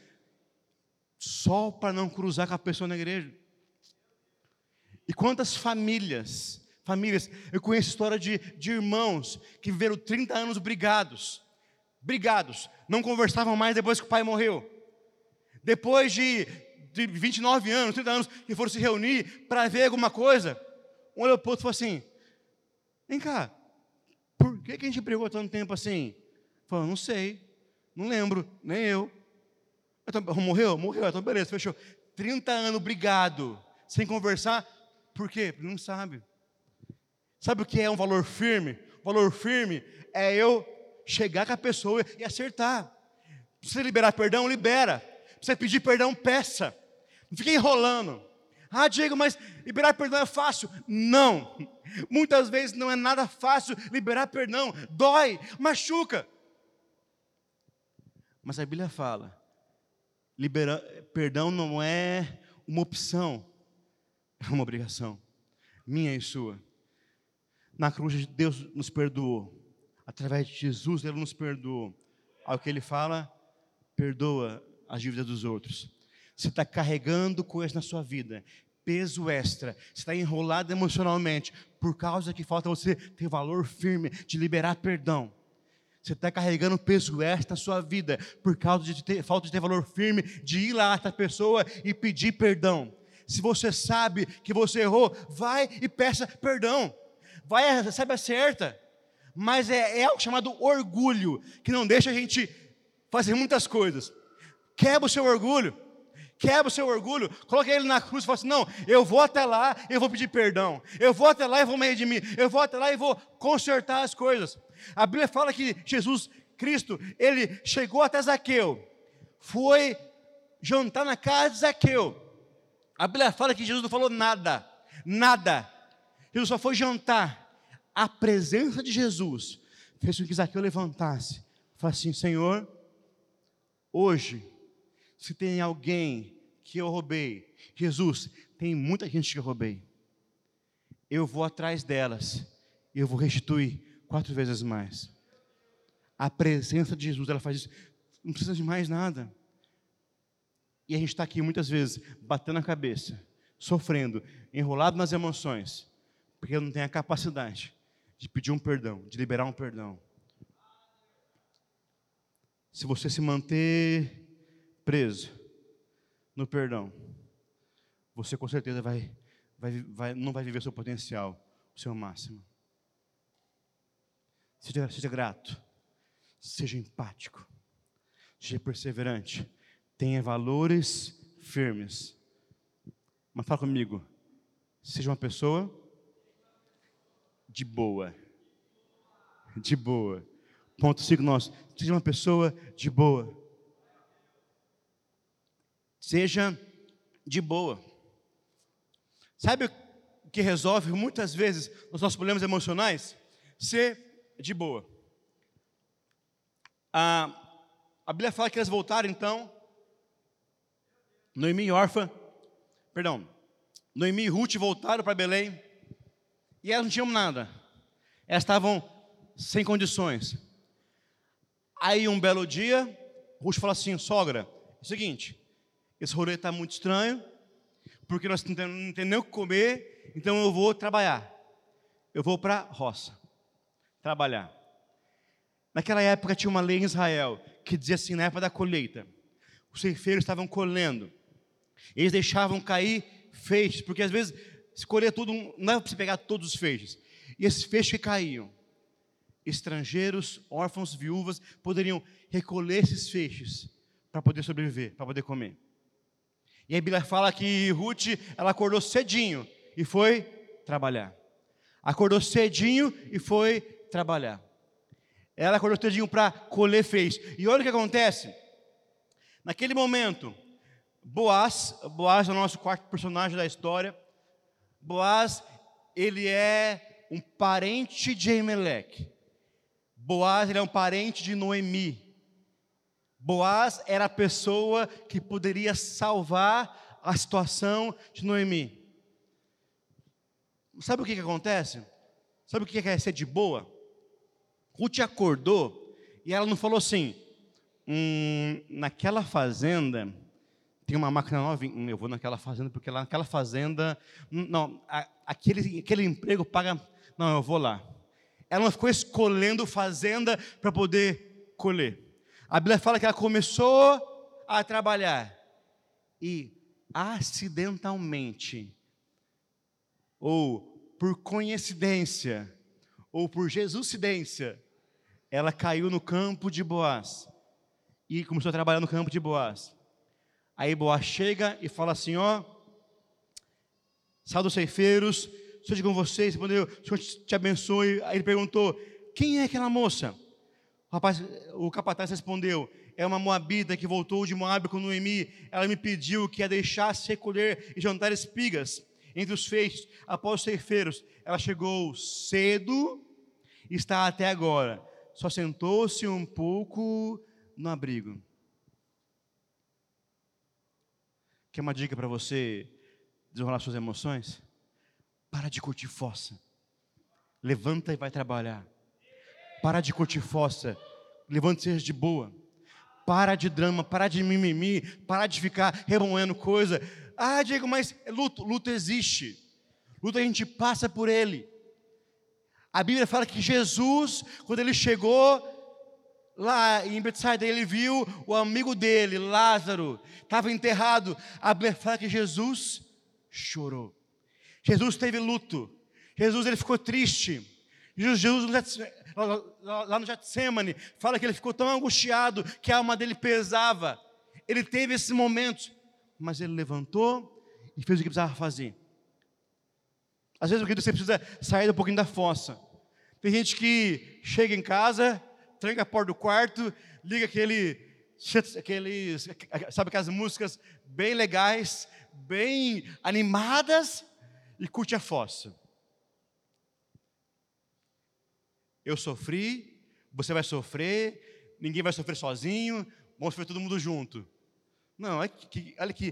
Só para não cruzar com a pessoa na igreja. E quantas famílias, famílias, eu conheço história de, de irmãos que viveram 30 anos brigados, brigados, não conversavam mais depois que o pai morreu. Depois de, de 29 anos, 30 anos, que foram se reunir para ver alguma coisa, um olhou para o outro e falou assim: Vem cá, por que, que a gente brigou tanto tempo assim? Falou, não sei, não lembro, nem eu. Então, morreu? Morreu, então beleza, fechou. 30 anos brigado, sem conversar, por quê? Não sabe. Sabe o que é um valor firme? Valor firme é eu chegar com a pessoa e acertar. Precisa liberar perdão? Libera. Precisa pedir perdão? Peça. Não fique enrolando. Ah, Diego, mas liberar perdão é fácil. Não. Muitas vezes não é nada fácil liberar perdão. Dói, machuca. Mas a Bíblia fala: liberar, perdão não é uma opção, é uma obrigação, minha e sua. Na cruz, Deus nos perdoou. Através de Jesus, Ele nos perdoou. ao que ele fala, perdoa as dívidas dos outros. Você está carregando coisas na sua vida, peso extra, você está enrolado emocionalmente, por causa que falta você ter valor firme de liberar perdão. Você está carregando peso extra na sua vida, por causa de ter, falta de ter valor firme de ir lá a pessoa e pedir perdão. Se você sabe que você errou, vai e peça perdão. Vai, sabe a certa. Mas é, é algo chamado orgulho, que não deixa a gente fazer muitas coisas. Quebra o seu orgulho quebra o seu orgulho, coloca ele na cruz e fala assim: não, eu vou até lá, eu vou pedir perdão, eu vou até lá e vou me redimir, eu vou até lá e vou consertar as coisas. A Bíblia fala que Jesus Cristo, ele chegou até Zaqueu, foi jantar na casa de Zaqueu. A Bíblia fala que Jesus não falou nada, nada. Jesus só foi jantar. A presença de Jesus fez com que Zaqueu levantasse. Falasse assim: Senhor, hoje se tem alguém que eu roubei, Jesus, tem muita gente que eu roubei. Eu vou atrás delas eu vou restituir quatro vezes mais. A presença de Jesus, ela faz isso. Não precisa de mais nada. E a gente está aqui muitas vezes batendo a cabeça, sofrendo, enrolado nas emoções, porque não tem a capacidade de pedir um perdão, de liberar um perdão. Se você se manter preso no perdão, você com certeza vai, vai, vai, não vai viver o seu potencial, o seu máximo. Seja, seja grato, seja empático, seja perseverante, tenha valores firmes. Mas fala comigo, seja uma pessoa de boa. De boa. Ponto 5 nós. Seja uma pessoa de boa. Seja de boa. Sabe o que resolve muitas vezes os nossos problemas emocionais? Ser de boa. A, a Bíblia fala que eles voltaram então. Noemi e Orfa, perdão, Noemi e Ruth voltaram para Belém e elas não tinham nada. Elas estavam sem condições. Aí um belo dia, Ruth falou assim: sogra, é o seguinte, esse rolê está muito estranho, porque nós não temos nem o que comer, então eu vou trabalhar. Eu vou para a roça, trabalhar. Naquela época tinha uma lei em Israel que dizia assim, na época da colheita, os ceifeiros estavam colhendo, eles deixavam cair feixes, porque às vezes se colher tudo, não é para você pegar todos os feixes, e esses feixes que caíam, estrangeiros, órfãos, viúvas, poderiam recolher esses feixes para poder sobreviver, para poder comer. E a Bíblia fala que Ruth, ela acordou cedinho e foi trabalhar. Acordou cedinho e foi trabalhar. Ela acordou cedinho para colher fez. E olha o que acontece. Naquele momento, Boaz, Boaz é o nosso quarto personagem da história. Boaz, ele é um parente de Emelec. Boaz, ele é um parente de Noemi. Boaz era a pessoa que poderia salvar a situação de Noemi. Sabe o que, que acontece? Sabe o que é ser de boa? Ruth acordou e ela não falou assim: hum, naquela fazenda tem uma máquina nova, hum, eu vou naquela fazenda porque lá naquela fazenda, hum, não, aquele, aquele emprego paga, não, eu vou lá. Ela não ficou escolhendo fazenda para poder colher. A Bíblia fala que ela começou a trabalhar e acidentalmente, ou por coincidência, ou por Jesuscidência, ela caiu no campo de Boaz e começou a trabalhar no campo de Boaz. Aí Boaz chega e fala assim: Ó, salve os ceifeiros, seja com vocês, o Senhor te abençoe. Aí ele perguntou: Quem é aquela moça? O, rapaz, o capataz respondeu: É uma moabita que voltou de Moab com Noemi. Ela me pediu que a deixasse recolher e jantar espigas entre os feixes após os ceifeiros. Ela chegou cedo e está até agora. Só sentou-se um pouco no abrigo. Quer uma dica para você desenrolar suas emoções? Para de curtir fossa. Levanta e vai trabalhar. Para de curtir fossa. Levante seja de boa. Para de drama, para de mimimi, para de ficar remoendo coisa. Ah, Diego, mas luto, luto existe. Luto a gente passa por ele. A Bíblia fala que Jesus, quando ele chegou lá em Betsaida, ele viu o amigo dele, Lázaro, estava enterrado. A Bíblia fala que Jesus chorou. Jesus teve luto. Jesus ele ficou triste. Jesus, Jesus lá no Getsemane, fala que ele ficou tão angustiado que a alma dele pesava. Ele teve esse momento, mas ele levantou e fez o que precisava fazer. Às vezes o que você precisa sair um pouquinho da fossa. Tem gente que chega em casa, tranca a porta do quarto, liga aquele, aquele sabe aquelas músicas bem legais, bem animadas e curte a fossa. Eu sofri, você vai sofrer, ninguém vai sofrer sozinho, vamos sofrer todo mundo junto. Não, olha que, olha que,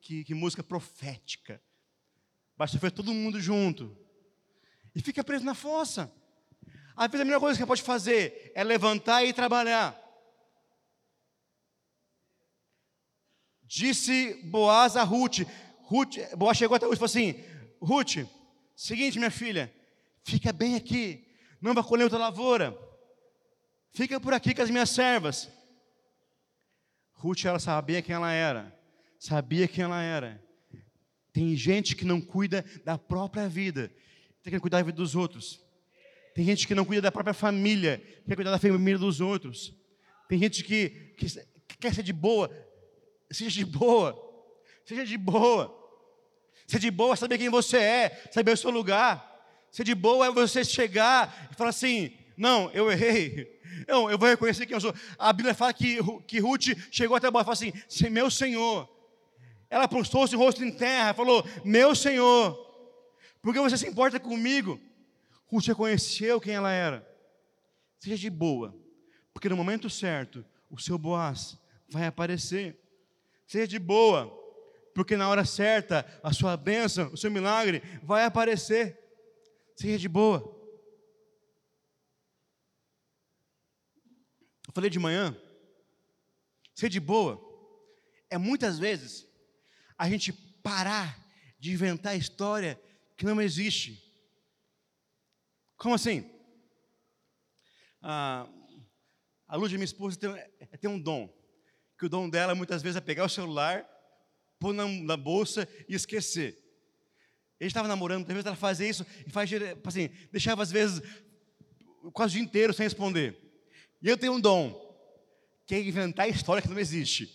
que, que música profética. Vai sofrer todo mundo junto. E fica preso na fossa. Às vezes a melhor coisa que pode fazer é levantar e trabalhar. Disse Boaz a Ruth. Ruth Boaz chegou até Ruth e falou assim: Ruth, seguinte, minha filha, fica bem aqui, não vai colher outra lavoura, fica por aqui com as minhas servas. Ruth, ela sabia quem ela era, sabia quem ela era. Tem gente que não cuida da própria vida, tem que cuidar da vida dos outros. Tem gente que não cuida da própria família, quer cuidar da família dos outros. Tem gente que, que, que quer ser de boa, seja de boa, seja de boa. Ser de boa é saber quem você é, saber o seu lugar. Ser de boa é você chegar e falar assim: não, eu errei. Não, eu vou reconhecer quem eu sou. A Bíblia fala que, que Ruth chegou até bola e falou assim: meu Senhor, ela postou-se o rosto em terra, falou: Meu Senhor, por que você se importa comigo? Ruth reconheceu quem ela era. Seja de boa, porque no momento certo, o seu Boaz vai aparecer. Seja de boa, porque na hora certa, a sua bênção, o seu milagre vai aparecer. Seja de boa. Eu falei de manhã, ser de boa é muitas vezes a gente parar de inventar história que não existe. Como assim? Ah, a Luz, minha esposa, tem, é, tem um dom. Que o dom dela muitas vezes é pegar o celular, pôr na, na bolsa e esquecer. Ele estava namorando, às vezes ela fazia isso e faz assim, deixava às vezes quase o dia inteiro sem responder. E eu tenho um dom, que é inventar história que não existe.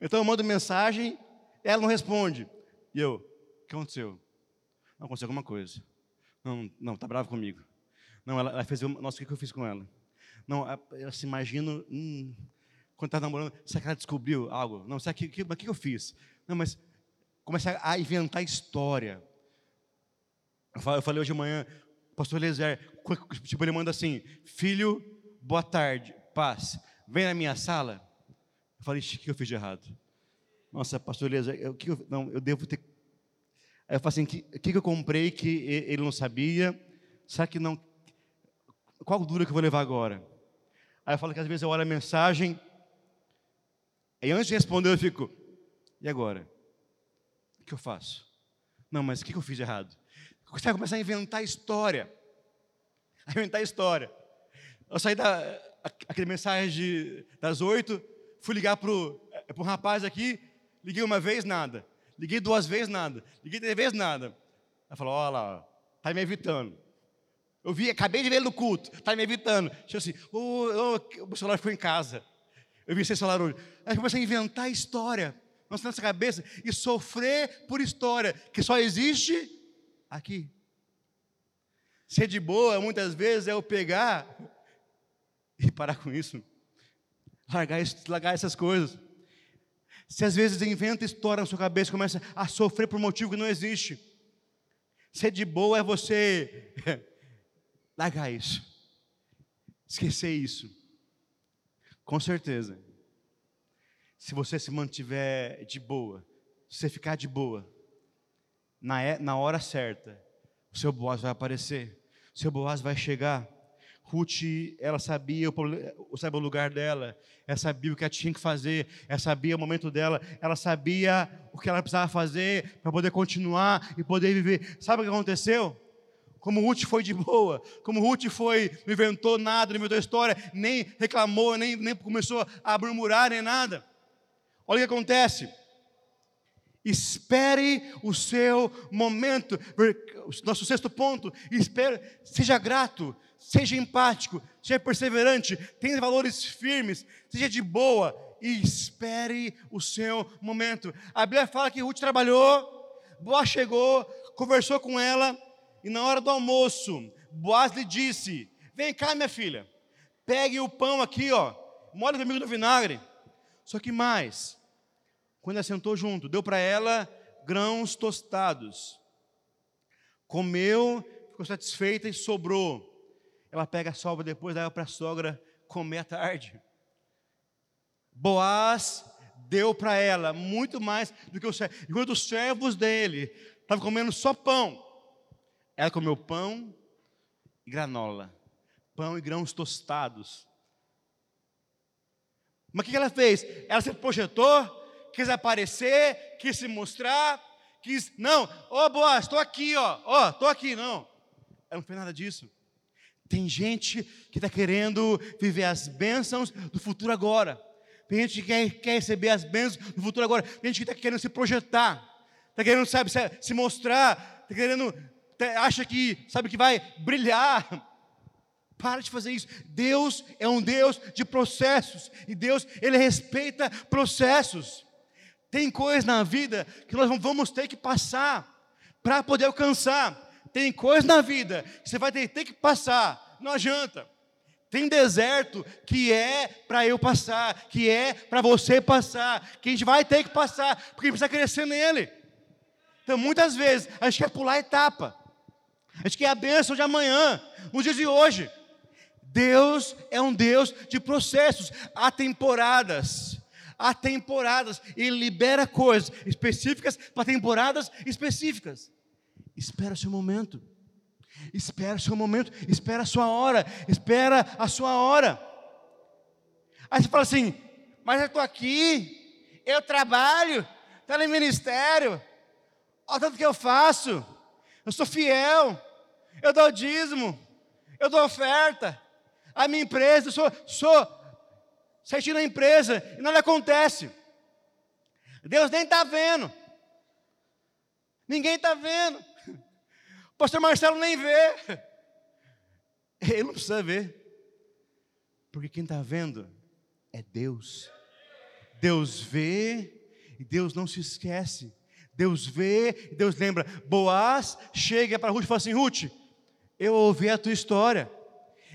Então eu mando mensagem ela não responde. E eu, o que aconteceu? Não aconteceu alguma coisa. Não, não, tá bravo comigo. Não, ela, ela fez, nossa, o que, que eu fiz com ela? Não, eu se imagino, hum, quando está namorando, será que ela descobriu algo? Não, será que, que, que, que eu fiz? Não, mas começa a inventar história. Eu falei hoje de manhã, pastor Eliezer, tipo, ele manda assim, filho, boa tarde, paz, vem na minha sala. Eu falei, o que eu fiz de errado? Nossa, pastor Elias, eu, que eu, não, eu devo ter. Aí eu falo assim: o que, que, eu comprei que ele não sabia? Será que não. Qual dura que eu vou levar agora? Aí eu falo que às vezes eu olho a mensagem, e antes de responder eu fico: e agora? O que eu faço? Não, mas o que eu fiz de errado? Você vai começar a inventar história. A inventar história. Eu saí da aquele mensagem de, das oito, fui ligar para um rapaz aqui, Liguei uma vez, nada. Liguei duas vezes, nada. Liguei três vezes, nada. Ela falou: Olha lá, está me evitando. Eu vi, acabei de ver no culto, está me evitando. Deixa assim: oh, oh, o celular ficou em casa. Eu vi esse celular hoje. Aí comecei a inventar história na nossa cabeça e sofrer por história que só existe aqui. Ser de boa, muitas vezes, é eu pegar e parar com isso. Largar, largar essas coisas. Se às vezes inventa história na sua cabeça, começa a sofrer por um motivo que não existe. Ser de boa é você largar isso, esquecer isso. Com certeza. Se você se mantiver de boa, se você ficar de boa, na, é, na hora certa, o seu Boaz vai aparecer, o seu Boaz vai chegar. Ruth, ela sabia o, sabe, o lugar dela, ela sabia o que ela tinha que fazer, ela sabia o momento dela, ela sabia o que ela precisava fazer para poder continuar e poder viver. Sabe o que aconteceu? Como Ruth foi de boa, como Ruth foi, não inventou nada, não inventou história, nem reclamou, nem, nem começou a murmurar, nem nada. Olha o que acontece. Espere o seu momento. Nosso sexto ponto, espere, seja grato, seja empático, seja perseverante, tenha valores firmes, seja de boa e espere o seu momento. A Bíblia fala que Ruth trabalhou, Boaz chegou, conversou com ela, e na hora do almoço, Boaz lhe disse: Vem cá, minha filha, pegue o pão aqui, ó, molhe comigo no vinagre. Só que mais, quando ela sentou junto, deu para ela grãos tostados. Comeu, ficou satisfeita e sobrou. Ela pega a sobra depois, leva para a sogra comer à tarde. Boaz deu para ela muito mais do que o servo. Enquanto os servos dele estavam comendo só pão, ela comeu pão e granola, pão e grãos tostados. Mas o que ela fez? Ela se projetou quis aparecer, quis se mostrar, quis, não, ô oh, Boaz, estou aqui, ó, ó, estou aqui, não. Ela não fez nada disso. Tem gente que está querendo viver as bênçãos do futuro agora. Tem gente que quer, quer receber as bênçãos do futuro agora. Tem gente que está querendo se projetar. Está querendo, sabe, se mostrar. Está querendo, tá, acha que, sabe, que vai brilhar. Para de fazer isso. Deus é um Deus de processos. E Deus, Ele respeita processos. Tem coisas na vida que nós vamos ter que passar para poder alcançar. Tem coisas na vida que você vai ter, ter que passar, não adianta. Tem deserto que é para eu passar, que é para você passar, que a gente vai ter que passar, porque a gente precisa crescer nele. Então, muitas vezes, a gente quer pular etapa. A gente quer a bênção de amanhã, no dia de hoje. Deus é um Deus de processos, há temporadas há temporadas. Ele libera coisas específicas para temporadas específicas. Espera o seu momento. Espera o seu momento, espera a sua hora, espera a sua hora. Aí você fala assim: Mas eu estou aqui, eu trabalho, estou no ministério, olha tanto que eu faço, eu sou fiel, eu dou dízimo, eu dou oferta, a minha empresa, eu sou, sou certinho na empresa e nada acontece. Deus nem está vendo. Ninguém está vendo. Pastor Marcelo nem vê. Ele não precisa ver. Porque quem está vendo é Deus. Deus vê e Deus não se esquece. Deus vê e Deus lembra. Boaz chega para Ruth e fala assim: Ruth, eu ouvi a tua história.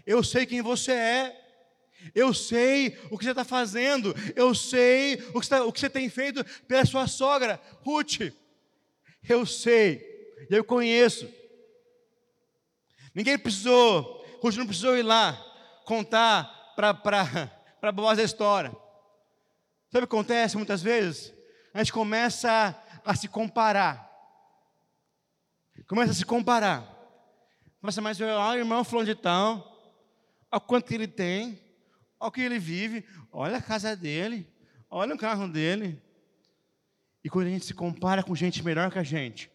Eu sei quem você é. Eu sei o que você está fazendo. Eu sei o que, você, o que você tem feito pela sua sogra, Ruth. Eu sei. Eu conheço. Ninguém precisou, Ruth não precisou ir lá contar para Boaz a história. Sabe o que acontece muitas vezes? A gente começa a, se comparar. Começa a se comparar. Começa, mas olha o irmão falando de tal, olha quanto ele tem, olha o que ele vive, olha a casa dele, olha o carro dele. E quando a gente se compara com gente melhor que a gente,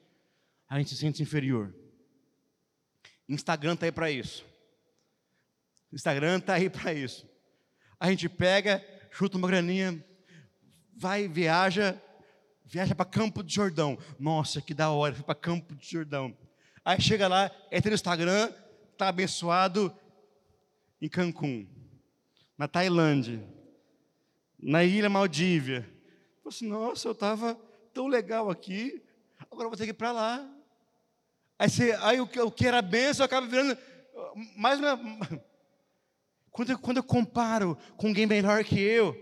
a gente se sente inferior. Instagram está aí para isso. Instagram está aí para isso. A gente pega, chuta uma graninha, vai, viaja, viaja para Campo de Jordão. Nossa, que da hora, fui para Campo de Jordão. Aí chega lá, entra no Instagram, está abençoado em Cancún na Tailândia, na ilha Maldívia. Falei assim, nossa, eu estava tão legal aqui, agora vou ter que ir para lá. Aí, você, aí o, que, o que era benção acaba virando mais uma. Quando eu, quando eu comparo com alguém melhor que eu,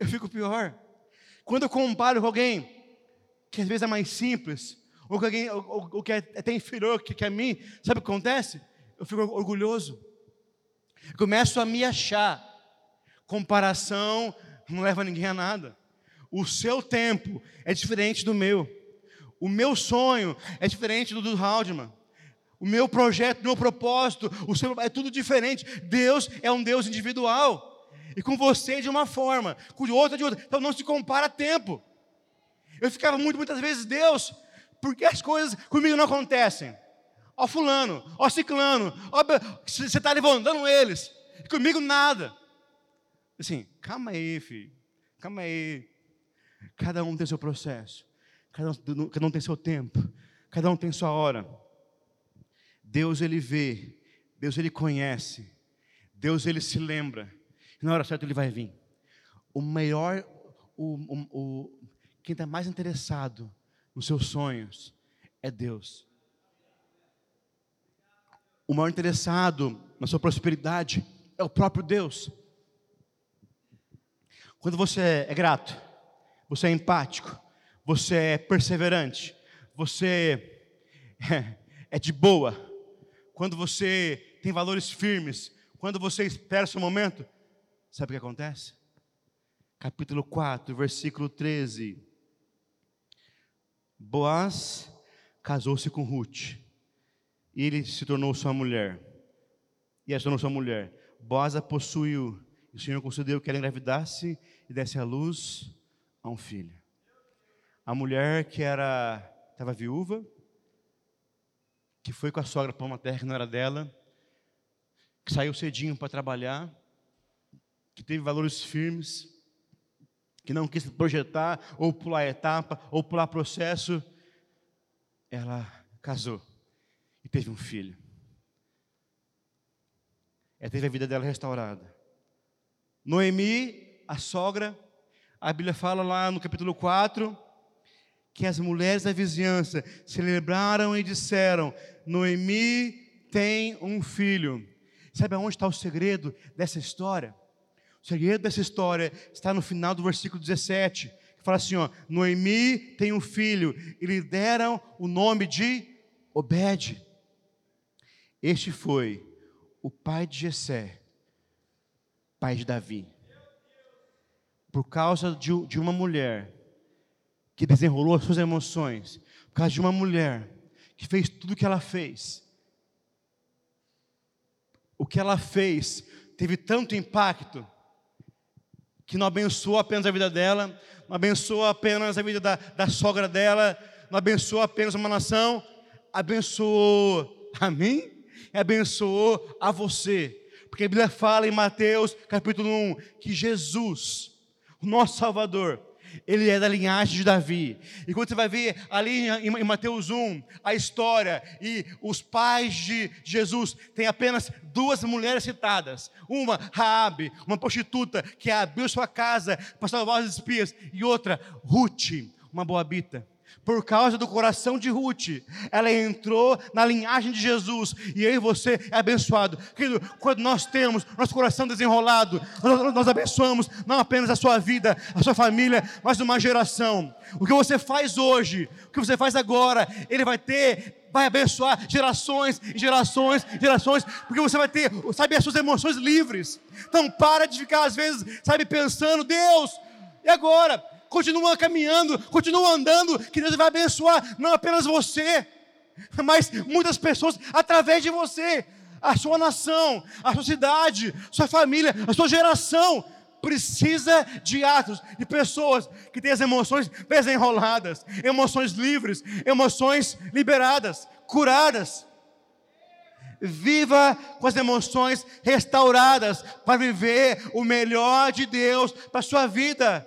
eu fico pior. Quando eu comparo com alguém que às vezes é mais simples, ou com alguém ou, ou que é até inferior que, que a mim, sabe o que acontece? Eu fico orgulhoso. Começo a me achar. Comparação não leva ninguém a nada. O seu tempo é diferente do meu. O meu sonho é diferente do do Haldeman. o meu projeto, o meu propósito, o seu é tudo diferente. Deus é um Deus individual. E com você de uma forma, com o outro de outra. Então não se compara a tempo. Eu ficava muito, muitas vezes, Deus, por que as coisas comigo não acontecem? Ó fulano, ó ciclano, ó, você está levantando eles. Comigo nada. Assim, calma aí, filho. Calma aí. Cada um tem seu processo. Cada um, cada um tem seu tempo. Cada um tem sua hora. Deus ele vê, Deus ele conhece, Deus ele se lembra. E na hora certa ele vai vir. O maior, o, o, o quem está mais interessado nos seus sonhos é Deus. O maior interessado na sua prosperidade é o próprio Deus. Quando você é grato, você é empático, você é perseverante, você é, de boa, quando você tem valores firmes, quando você espera seu momento, sabe o que acontece? Capítulo 4, versículo 13. Boaz casou-se com Ruth, e ele se tornou sua mulher, e ela se tornou sua mulher. Boaz a possuiu, e o Senhor concedeu que ela engravidasse e desse à luz a um filho. A mulher que era estava viúva, que foi com a sogra para uma terra que não era dela, que saiu cedinho para trabalhar, que teve valores firmes, que não quis projetar ou pular etapa ou pular processo, ela casou e teve um filho. Ela teve a vida dela restaurada. Noemi, a sogra, a Bíblia fala lá no capítulo 4, que as mulheres da vizinhança celebraram e disseram: Noemi tem um filho. Sabe aonde está o segredo dessa história? O segredo dessa história está no final do versículo 17, que fala assim: ó, Noemi tem um filho, e lhe deram o nome de Obed. Este foi o pai de Jessé, pai de Davi. Por causa de, de uma mulher que desenrolou as suas emoções, por causa de uma mulher que fez tudo o que ela fez. O que ela fez teve tanto impacto que não abençoou apenas a vida dela, não abençoou apenas a vida da, da sogra dela, não abençoou apenas uma nação, abençoou a mim e abençoou a você. Porque a Bíblia fala em Mateus capítulo 1 que Jesus, o nosso Salvador, ele é da linhagem de Davi. E quando você vai ver ali em Mateus 1, a história e os pais de Jesus, tem apenas duas mulheres citadas. Uma, Raabe, uma prostituta que abriu sua casa para salvar os espias, e outra, Ruth, uma boabita por causa do coração de Ruth, ela entrou na linhagem de Jesus, e eu e você é abençoado. Querido, quando nós temos nosso coração desenrolado, nós, abençoamos não apenas a sua vida, a sua família, mas uma geração. O que você faz hoje, o que você faz agora, ele vai ter vai abençoar gerações e gerações e gerações, porque você vai ter, sabe, as suas emoções livres. Então, para de ficar, às vezes, sabe, pensando, Deus, e agora? Continua caminhando, continua andando, que Deus vai abençoar não apenas você, mas muitas pessoas através de você, a sua nação, a sua cidade, sua família, a sua geração precisa de atos, de pessoas que têm as emoções desenroladas, emoções livres, emoções liberadas, curadas. Viva com as emoções restauradas para viver o melhor de Deus para a sua vida